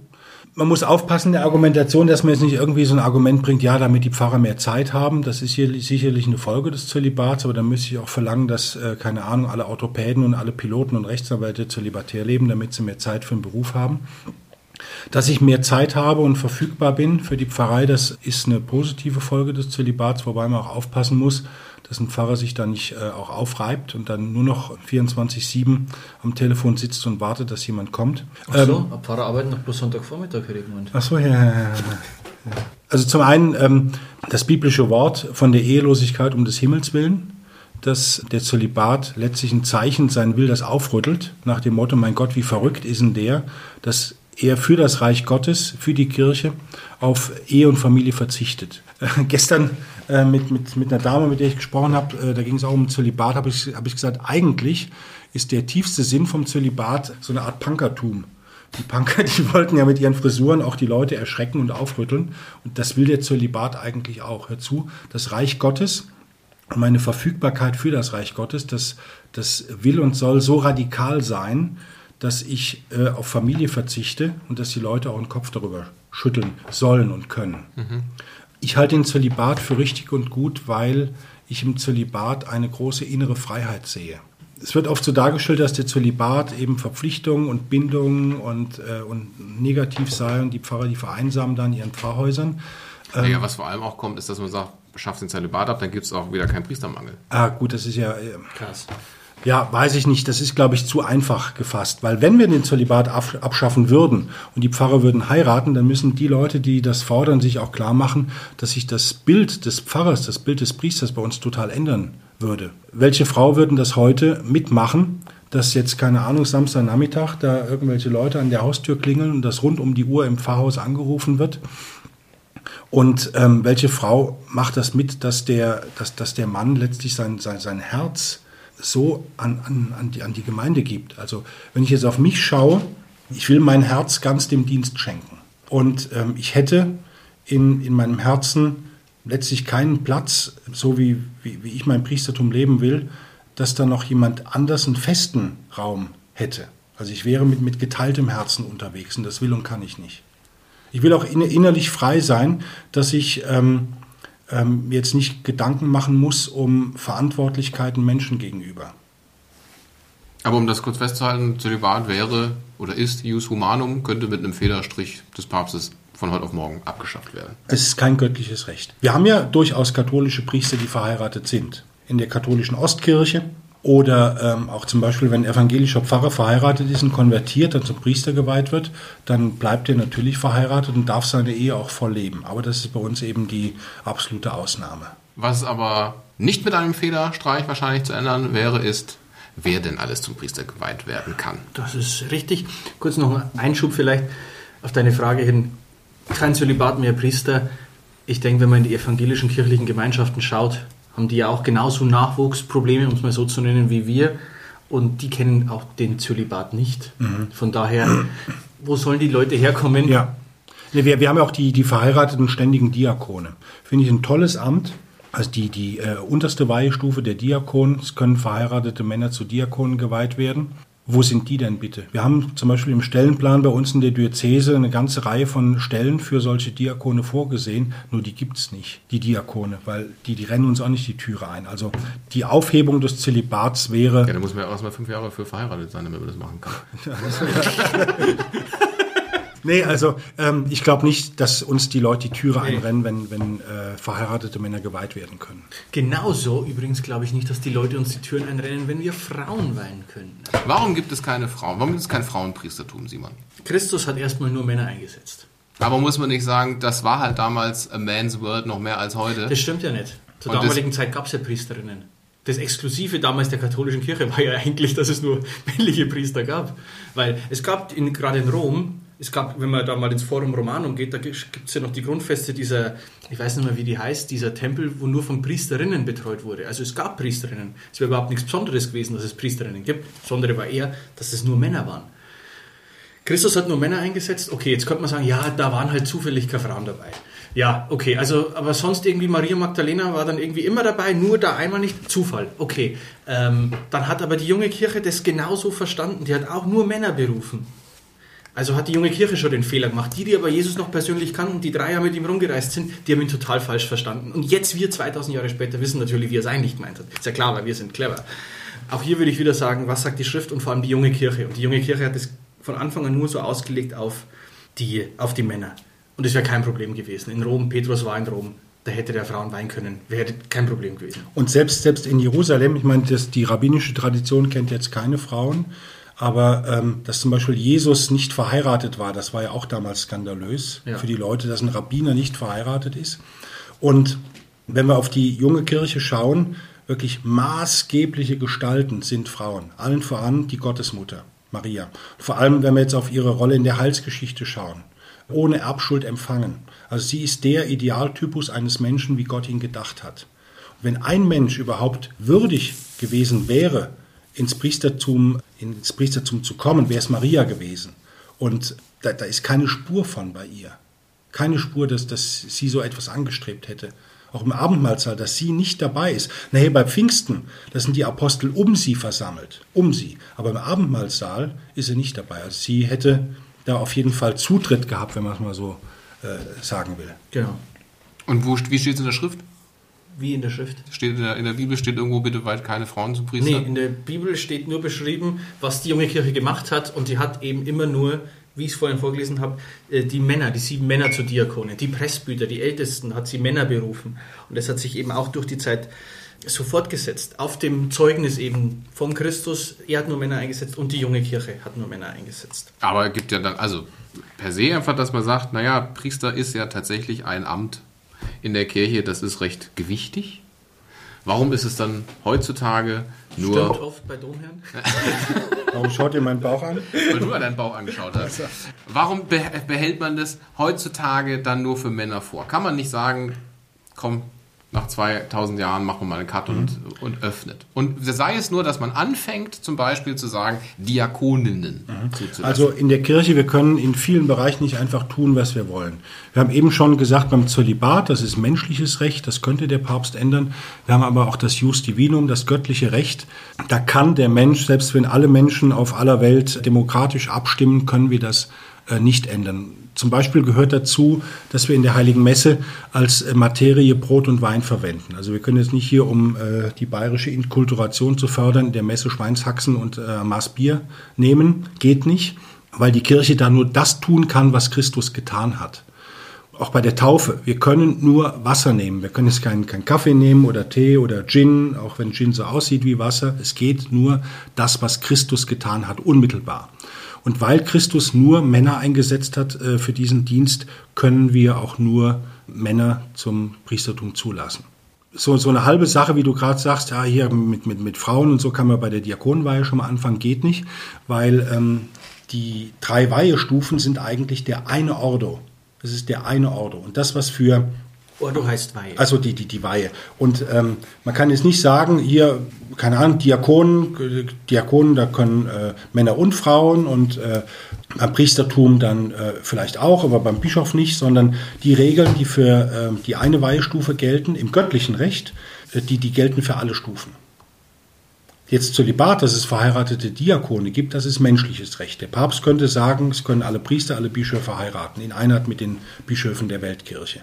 Man muss aufpassen in der Argumentation, dass man jetzt nicht irgendwie so ein Argument bringt, ja, damit die Pfarrer mehr Zeit haben. Das ist hier sicherlich eine Folge des Zölibats, aber dann müsste ich auch verlangen, dass, äh, keine Ahnung, alle Orthopäden und alle Piloten und Rechtsanwälte zölibatär leben, damit sie mehr Zeit für den Beruf haben. Dass ich mehr Zeit habe und verfügbar bin für die Pfarrei, das ist eine positive Folge des Zölibats, wobei man auch aufpassen muss, dass ein Pfarrer sich da nicht äh, auch aufreibt und dann nur noch 24-7 am Telefon sitzt und wartet, dass jemand kommt. Ach so, ähm, Pfarrer arbeiten noch bloß Sonntagvormittag, ich gemeint. Ach so, ja, ja, ja. Also zum einen ähm, das biblische Wort von der Ehelosigkeit um des Himmels willen, dass der Zölibat letztlich ein Zeichen sein will, das aufrüttelt, nach dem Motto, mein Gott, wie verrückt ist denn der, dass er für das Reich Gottes, für die Kirche auf Ehe und Familie verzichtet. Äh, gestern äh, mit, mit, mit einer Dame, mit der ich gesprochen habe, äh, da ging es auch um Zölibat, habe ich, hab ich gesagt, eigentlich ist der tiefste Sinn vom Zölibat so eine Art Punkertum. Die Punker, die wollten ja mit ihren Frisuren auch die Leute erschrecken und aufrütteln. Und das will der Zölibat eigentlich auch. Hör zu, das Reich Gottes und meine Verfügbarkeit für das Reich Gottes, das, das will und soll so radikal sein, dass ich äh, auf Familie verzichte und dass die Leute auch den Kopf darüber schütteln sollen und können. Mhm. Ich halte den Zölibat für richtig und gut, weil ich im Zölibat eine große innere Freiheit sehe. Es wird oft so dargestellt, dass der Zölibat eben Verpflichtungen und Bindungen und, äh, und negativ sei und die Pfarrer, die vereinsamen dann in ihren Pfarrhäusern. Ähm, ja, was vor allem auch kommt, ist, dass man sagt, schafft den Zölibat ab, dann gibt es auch wieder keinen Priestermangel. Ah, gut, das ist ja äh, krass. Ja, weiß ich nicht. Das ist, glaube ich, zu einfach gefasst. Weil wenn wir den Zölibat abschaffen würden und die Pfarrer würden heiraten, dann müssen die Leute, die das fordern, sich auch klar machen, dass sich das Bild des Pfarrers, das Bild des Priesters bei uns total ändern würde. Welche Frau würden das heute mitmachen, dass jetzt, keine Ahnung, Samstagnachmittag da irgendwelche Leute an der Haustür klingeln und das rund um die Uhr im Pfarrhaus angerufen wird? Und ähm, welche Frau macht das mit, dass der, dass, dass der Mann letztlich sein, sein, sein Herz so an, an, an, die, an die Gemeinde gibt. Also wenn ich jetzt auf mich schaue, ich will mein Herz ganz dem Dienst schenken. Und ähm, ich hätte in, in meinem Herzen letztlich keinen Platz, so wie, wie, wie ich mein Priestertum leben will, dass da noch jemand anders einen festen Raum hätte. Also ich wäre mit, mit geteiltem Herzen unterwegs und das will und kann ich nicht. Ich will auch innerlich frei sein, dass ich ähm, ähm, jetzt nicht Gedanken machen muss um Verantwortlichkeiten Menschen gegenüber. Aber um das kurz festzuhalten, Zölibat wäre oder ist Jus Humanum, könnte mit einem Federstrich des Papstes von heute auf morgen abgeschafft werden. Es ist kein göttliches Recht. Wir haben ja durchaus katholische Priester, die verheiratet sind. In der katholischen Ostkirche oder ähm, auch zum Beispiel, wenn ein evangelischer Pfarrer verheiratet ist und konvertiert, dann zum Priester geweiht wird, dann bleibt er natürlich verheiratet und darf seine Ehe auch voll leben. Aber das ist bei uns eben die absolute Ausnahme. Was aber nicht mit einem Federstreich wahrscheinlich zu ändern wäre, ist, wer denn alles zum Priester geweiht werden kann. Das ist richtig. Kurz noch ein Einschub vielleicht auf deine Frage hin. Kein Zölibat mehr Priester. Ich denke, wenn man in die evangelischen kirchlichen Gemeinschaften schaut, haben die ja auch genauso Nachwuchsprobleme, um es mal so zu nennen, wie wir. Und die kennen auch den Zölibat nicht. Mhm. Von daher, wo sollen die Leute herkommen? Ja. Wir, wir haben ja auch die, die verheirateten ständigen Diakone. Finde ich ein tolles Amt. Also die, die äh, unterste Weihestufe der Diakon, es können verheiratete Männer zu Diakonen geweiht werden. Wo sind die denn bitte? Wir haben zum Beispiel im Stellenplan bei uns in der Diözese eine ganze Reihe von Stellen für solche Diakone vorgesehen, nur die gibt es nicht, die Diakone, weil die, die rennen uns auch nicht die Türe ein. Also die Aufhebung des Zölibats wäre... Ja, da muss man ja erstmal fünf Jahre für verheiratet sein, damit man das machen kann. Nee, also ähm, ich glaube nicht, dass uns die Leute die Türe nee. einrennen, wenn, wenn äh, verheiratete Männer geweiht werden können. Genauso übrigens glaube ich nicht, dass die Leute uns die Türen einrennen, wenn wir Frauen weihen können. Warum gibt es keine Frauen? Warum gibt es kein Frauenpriestertum, Simon? Christus hat erstmal nur Männer eingesetzt. Aber muss man nicht sagen, das war halt damals a man's world noch mehr als heute? Das stimmt ja nicht. Zur Und damaligen Zeit gab es ja Priesterinnen. Das Exklusive damals der katholischen Kirche war ja eigentlich, dass es nur männliche Priester gab. Weil es gab in, gerade in Rom es gab, wenn man da mal ins Forum Romanum geht, da gibt es ja noch die Grundfeste dieser, ich weiß nicht mehr, wie die heißt, dieser Tempel, wo nur von Priesterinnen betreut wurde. Also es gab Priesterinnen. Es wäre überhaupt nichts Besonderes gewesen, dass es Priesterinnen gibt. Das Besondere war eher, dass es nur Männer waren. Christus hat nur Männer eingesetzt. Okay, jetzt könnte man sagen, ja, da waren halt zufällig keine Frauen dabei. Ja, okay, also, aber sonst irgendwie Maria Magdalena war dann irgendwie immer dabei, nur da einmal nicht Zufall. Okay, ähm, dann hat aber die junge Kirche das genauso verstanden. Die hat auch nur Männer berufen. Also hat die junge Kirche schon den Fehler gemacht. Die, die aber Jesus noch persönlich kannten, die drei Jahre mit ihm rumgereist sind, die haben ihn total falsch verstanden. Und jetzt wir 2000 Jahre später wissen natürlich, wie er es eigentlich gemeint hat. Ist ja klar, weil wir sind clever. Auch hier würde ich wieder sagen, was sagt die Schrift und vor allem die junge Kirche. Und die junge Kirche hat es von Anfang an nur so ausgelegt auf die, auf die Männer. Und es wäre kein Problem gewesen. In Rom, Petrus war in Rom, da hätte der Frauen weinen können. Wäre kein Problem gewesen. Und selbst, selbst in Jerusalem, ich meine, das, die rabbinische Tradition kennt jetzt keine Frauen, aber ähm, dass zum Beispiel Jesus nicht verheiratet war, das war ja auch damals skandalös Ja. für die Leute, dass ein Rabbiner nicht verheiratet ist. Und wenn wir auf die junge Kirche schauen, wirklich maßgebliche Gestalten sind Frauen. Allen voran die Gottesmutter, Maria. Vor allem, wenn wir jetzt auf ihre Rolle in der Heilsgeschichte schauen. Ohne Erbschuld empfangen. Also sie ist der Idealtypus eines Menschen, wie Gott ihn gedacht hat. Wenn ein Mensch überhaupt würdig gewesen wäre, ins Priestertum, ins Priestertum zu kommen, wäre es Maria gewesen. Und da, da ist keine Spur von bei ihr. Keine Spur, dass, dass sie so etwas angestrebt hätte. Auch im Abendmahlsaal, dass sie nicht dabei ist. Nachher bei Pfingsten, da sind die Apostel um sie versammelt. Um sie. Aber im Abendmahlsaal ist sie nicht dabei. Also sie hätte da auf jeden Fall Zutritt gehabt, wenn man es mal so äh, sagen will. Genau. Und wo, wie steht es in der Schrift? Wie in der Schrift. Steht in der, in der Bibel steht irgendwo bitte weit keine Frauen zum Priester? Nee, in der Bibel steht nur beschrieben, was die junge Kirche gemacht hat und die hat eben immer nur, wie ich es vorhin vorgelesen habe, äh, die Männer, die sieben Männer zu Diakonen, die Presbyter, die Ältesten, hat sie Männer berufen. Und das hat sich eben auch durch die Zeit so fortgesetzt. Auf dem Zeugnis eben von Christus, er hat nur Männer eingesetzt und die junge Kirche hat nur Männer eingesetzt. Aber es gibt ja dann, also per se einfach, dass man sagt, naja, Priester ist ja tatsächlich ein Amt in der Kirche, das ist recht gewichtig. Warum ist es dann heutzutage Stimmt nur, oft bei Domherren. Warum schaut ihr meinen Bauch an? weil du ja deinen Bauch angeschaut hast, warum be behält man das heutzutage dann nur für Männer vor? Kann man nicht sagen, komm, nach 2000 Jahren machen wir mal einen Cut und, und öffnet. Und sei es nur, dass man anfängt, zum Beispiel zu sagen, Diakoninnen zuzulassen. Also in der Kirche, wir können in vielen Bereichen nicht einfach tun, was wir wollen. Wir haben eben schon gesagt, beim Zölibat, das ist menschliches Recht, das könnte der Papst ändern. Wir haben aber auch das Jus Divinum, das göttliche Recht. Da kann der Mensch, selbst wenn alle Menschen auf aller Welt demokratisch abstimmen, können wir das äh, nicht ändern. Zum Beispiel gehört dazu, dass wir in der Heiligen Messe als äh, Materie Brot und Wein verwenden. Also wir können jetzt nicht hier, um äh, die bayerische Inkulturation zu fördern, in der Messe Schweinshaxen und äh, Maß Bier nehmen. Geht nicht, weil die Kirche da nur das tun kann, was Christus getan hat. Auch bei der Taufe. Wir können nur Wasser nehmen. Wir können jetzt keinen kein Kaffee nehmen oder Tee oder Gin, auch wenn Gin so aussieht wie Wasser. Es geht nur das, was Christus getan hat, unmittelbar. Und weil Christus nur Männer eingesetzt hat äh, für diesen Dienst, können wir auch nur Männer zum Priestertum zulassen. So, so eine halbe Sache, wie du gerade sagst, ja, hier mit, mit, mit Frauen und so kann man bei der Diakonenweihe schon mal anfangen, geht nicht, weil ähm, die drei Weihestufen sind eigentlich der eine Ordo. Das ist der eine Ordo. Und das, was für Ordo heißt Weihe. also die, die, die Weihe. Und ähm, man kann jetzt nicht sagen, hier, keine Ahnung, Diakonen, Diakonen, da können äh, Männer und Frauen und äh, beim Priestertum dann äh, vielleicht auch, aber beim Bischof nicht, sondern die Regeln, die für äh, die eine Weihestufe gelten, im göttlichen Recht, äh, die, die gelten für alle Stufen. Jetzt Zölibat, dass es verheiratete Diakone gibt, das ist menschliches Recht. Der Papst könnte sagen, es können alle Priester, alle Bischöfe heiraten, in Einheit mit den Bischöfen der Weltkirche.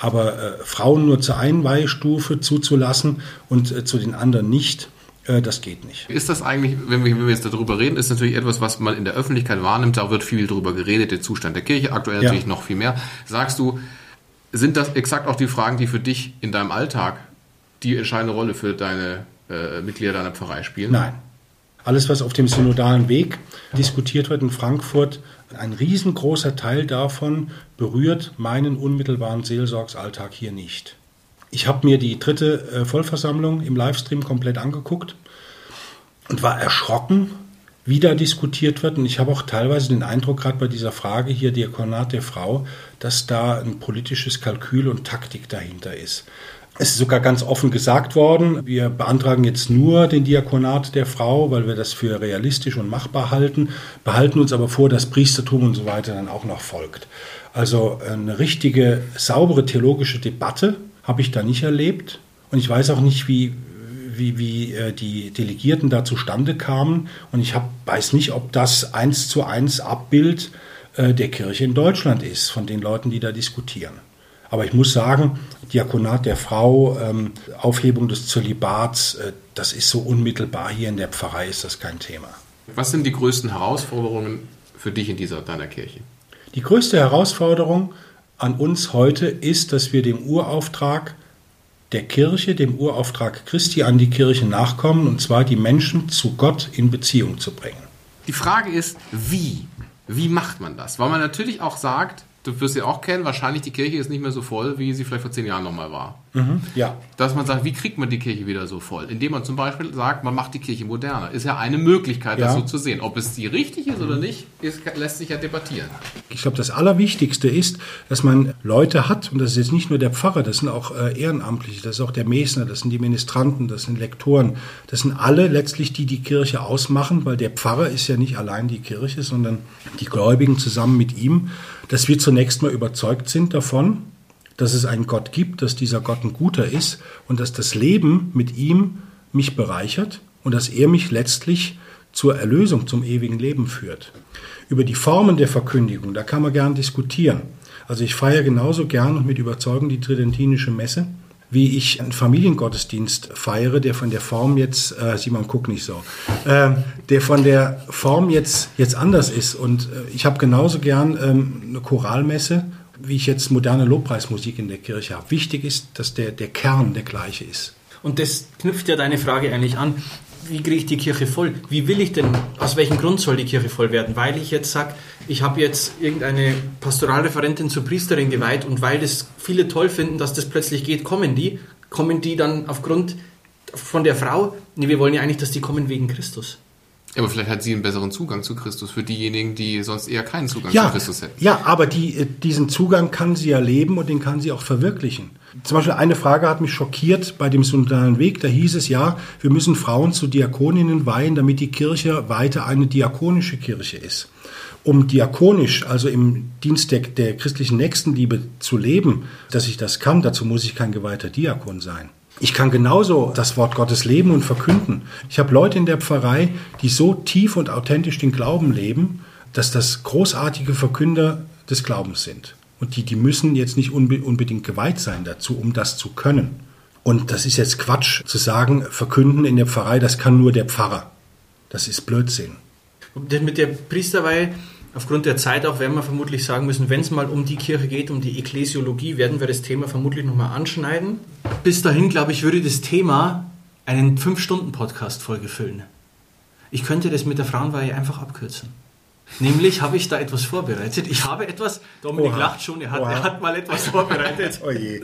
Aber äh, Frauen nur zur einen Weihestufe zuzulassen und äh, zu den anderen nicht, äh, das geht nicht. Ist das eigentlich, wenn wir, wenn wir jetzt darüber reden, ist natürlich etwas, was man in der Öffentlichkeit wahrnimmt, da wird viel darüber geredet, der Zustand der Kirche, aktuell Ja. natürlich noch viel mehr. Sagst du, sind das exakt auch die Fragen, die für dich in deinem Alltag die entscheidende Rolle für deine äh, Mitglieder deiner Pfarrei spielen? Nein. Alles, was auf dem synodalen Weg diskutiert wird in Frankfurt, ein riesengroßer Teil davon berührt meinen unmittelbaren Seelsorgsalltag hier nicht. Ich habe mir die dritte äh, Vollversammlung im Livestream komplett angeguckt und war erschrocken, wie da diskutiert wird. Und ich habe auch teilweise den Eindruck, gerade bei dieser Frage hier, Diakonat der Frau, dass da ein politisches Kalkül und Taktik dahinter ist. Es ist sogar ganz offen gesagt worden, wir beantragen jetzt nur den Diakonat der Frau, weil wir das für realistisch und machbar halten, behalten uns aber vor, dass Priestertum und so weiter dann auch noch folgt. Also eine richtige, saubere theologische Debatte habe ich da nicht erlebt. Und ich weiß auch nicht, wie, wie, wie äh, die Delegierten da zustande kamen. Und ich hab, weiß nicht, ob das eins zu eins Abbild äh, der Kirche in Deutschland ist, von den Leuten, die da diskutieren. Aber ich muss sagen, Diakonat der Frau, ähm, Aufhebung des Zölibats, äh, das ist so unmittelbar hier in der Pfarrei, ist das kein Thema. Was sind die größten Herausforderungen für dich in dieser deiner Kirche? Die größte Herausforderung an uns heute ist, dass wir dem Urauftrag der Kirche, dem Urauftrag Christi an die Kirche nachkommen, und zwar die Menschen zu Gott in Beziehung zu bringen. Die Frage ist, wie? Wie macht man das? Weil man natürlich auch sagt, du wirst sie auch kennen, wahrscheinlich die Kirche ist nicht mehr so voll, wie sie vielleicht vor zehn Jahren nochmal war. Mhm, ja. Dass man sagt, wie kriegt man die Kirche wieder so voll? Indem man zum Beispiel sagt, man macht die Kirche moderner. Ist ja eine Möglichkeit, das Ja. so zu sehen. Ob es die richtig ist oder nicht, ist, lässt sich ja debattieren. Ich glaube, das Allerwichtigste ist, dass man Leute hat, und das ist jetzt nicht nur der Pfarrer, das sind auch äh, Ehrenamtliche, das ist auch der Mesner, das sind die Ministranten, das sind Lektoren, das sind alle letztlich, die die Kirche ausmachen, weil der Pfarrer ist ja nicht allein die Kirche, sondern die Gläubigen zusammen mit ihm, dass wir zunächst mal überzeugt sind davon, dass es einen Gott gibt, dass dieser Gott ein guter ist und dass das Leben mit ihm mich bereichert und dass er mich letztlich zur Erlösung, zum ewigen Leben führt. Über die Formen der Verkündigung, da kann man gern diskutieren. Also ich feiere genauso gern und mit Überzeugung die tridentinische Messe, wie ich einen Familiengottesdienst feiere, der von der Form jetzt, äh, Simon, guck nicht so, äh, der von der Form jetzt, jetzt anders ist. Und äh, ich habe genauso gern ähm, eine Choralmesse, wie ich jetzt moderne Lobpreismusik in der Kirche habe. Wichtig ist, dass der, der Kern der gleiche ist. Und das knüpft ja deine Frage eigentlich an. Wie kriege ich die Kirche voll? Wie will ich denn, aus welchem Grund soll die Kirche voll werden? Weil ich jetzt sage, ich habe jetzt irgendeine Pastoralreferentin zur Priesterin geweiht und weil das viele toll finden, dass das plötzlich geht, kommen die. Kommen die dann aufgrund von der Frau? Nee, wir wollen ja eigentlich, dass die kommen wegen Christus. Aber vielleicht hat sie einen besseren Zugang zu Christus für diejenigen, die sonst eher keinen Zugang Ja, zu Christus hätten. ja, aber die, äh, diesen Zugang kann sie ja leben und den kann sie auch verwirklichen. Zum Beispiel eine Frage hat mich schockiert bei dem synodalen Weg. Da hieß es ja, wir müssen Frauen zu Diakoninnen weihen, damit die Kirche weiter eine diakonische Kirche ist. Um diakonisch, also im Dienst der, der christlichen Nächstenliebe zu leben, dass ich das kann, dazu muss ich kein geweihter Diakon sein. Ich kann genauso das Wort Gottes leben und verkünden. Ich habe Leute in der Pfarrei, die so tief und authentisch den Glauben leben, dass das großartige Verkünder des Glaubens sind. Und die, die müssen jetzt nicht unbe unbedingt geweiht sein dazu, um das zu können. Und das ist jetzt Quatsch zu sagen, verkünden in der Pfarrei, das kann nur der Pfarrer. Das ist Blödsinn. Das mit der Priesterweihe, aufgrund der Zeit auch, werden wir vermutlich sagen müssen, wenn es mal um die Kirche geht, um die Ekklesiologie, werden wir das Thema vermutlich nochmal anschneiden. Bis dahin, glaube ich, würde das Thema einen 5-Stunden-Podcast Folge füllen. Ich könnte das mit der Frauenweihe einfach abkürzen. Nämlich habe ich da etwas vorbereitet. Ich habe etwas, Dominik Oha. lacht schon, er hat, Oha. er hat mal etwas vorbereitet. Oh je.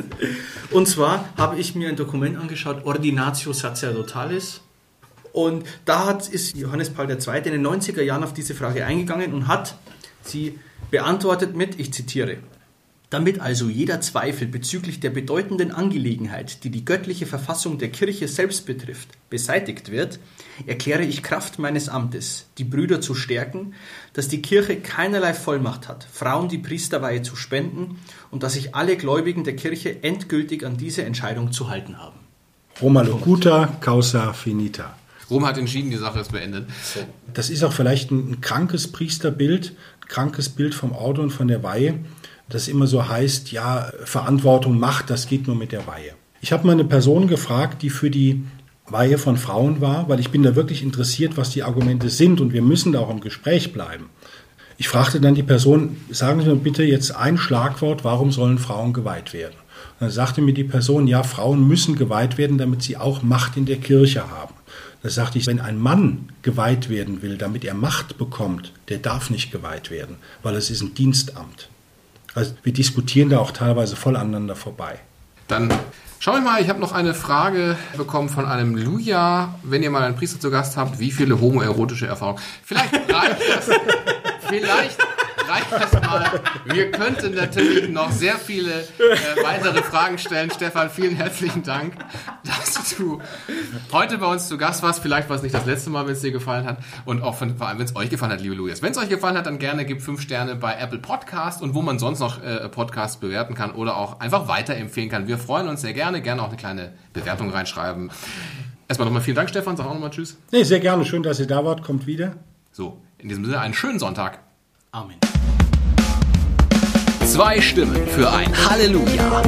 Und zwar habe ich mir ein Dokument angeschaut, Ordinatio Sacerdotalis. Und da hat, ist Johannes Paul II. in den 90er Jahren auf diese Frage eingegangen und hat sie beantwortet mit, ich zitiere, damit also jeder Zweifel bezüglich der bedeutenden Angelegenheit, die die göttliche Verfassung der Kirche selbst betrifft, beseitigt wird, erkläre ich Kraft meines Amtes, die Brüder zu stärken, dass die Kirche keinerlei Vollmacht hat, Frauen die Priesterweihe zu spenden und dass sich alle Gläubigen der Kirche endgültig an diese Entscheidung zu halten haben. Roma locuta, causa finita. Rom hat entschieden, die Sache ist beendet. Das ist auch vielleicht ein, krankes Priesterbild, ein krankes Bild vom Auto und von der Weihe, das immer so heißt, ja, Verantwortung, Macht, das geht nur mit der Weihe. Ich habe mal eine Person gefragt, die für die Weihe von Frauen war, weil ich bin da wirklich interessiert, was die Argumente sind und wir müssen da auch im Gespräch bleiben. Ich fragte dann die Person, sagen Sie mir bitte jetzt ein Schlagwort, warum sollen Frauen geweiht werden? Und dann sagte mir die Person, ja, Frauen müssen geweiht werden, damit sie auch Macht in der Kirche haben. Da sagte ich, wenn ein Mann geweiht werden will, damit er Macht bekommt, der darf nicht geweiht werden, weil es ist ein Dienstamt. Also wir diskutieren da auch teilweise voll aneinander vorbei. Dann schau ich mal, ich habe noch eine Frage bekommen von einem Luja. Wenn ihr mal einen Priester zu Gast habt, wie viele homoerotische Erfahrungen? Vielleicht reicht das. vielleicht reicht das mal. Wir könnten natürlich noch sehr viele äh, weitere Fragen stellen. Stefan, vielen herzlichen Dank, dass du heute bei uns zu Gast warst. Vielleicht war es nicht das letzte Mal, wenn es dir gefallen hat. Und auch von, vor allem, wenn es euch gefallen hat, liebe Lujas. Wenn es euch gefallen hat, dann gerne gebt fünf Sterne bei Apple Podcast und wo man sonst noch äh, Podcasts bewerten kann oder auch einfach weiterempfehlen kann. Wir freuen uns sehr gerne. Gerne auch eine kleine Bewertung reinschreiben. Erstmal nochmal vielen Dank, Stefan. Sag auch nochmal Tschüss. Nee, sehr gerne. Schön, dass ihr da wart. Kommt wieder. So, in diesem Sinne einen schönen Sonntag. Amen. Zwei Stimmen für ein Halleluja.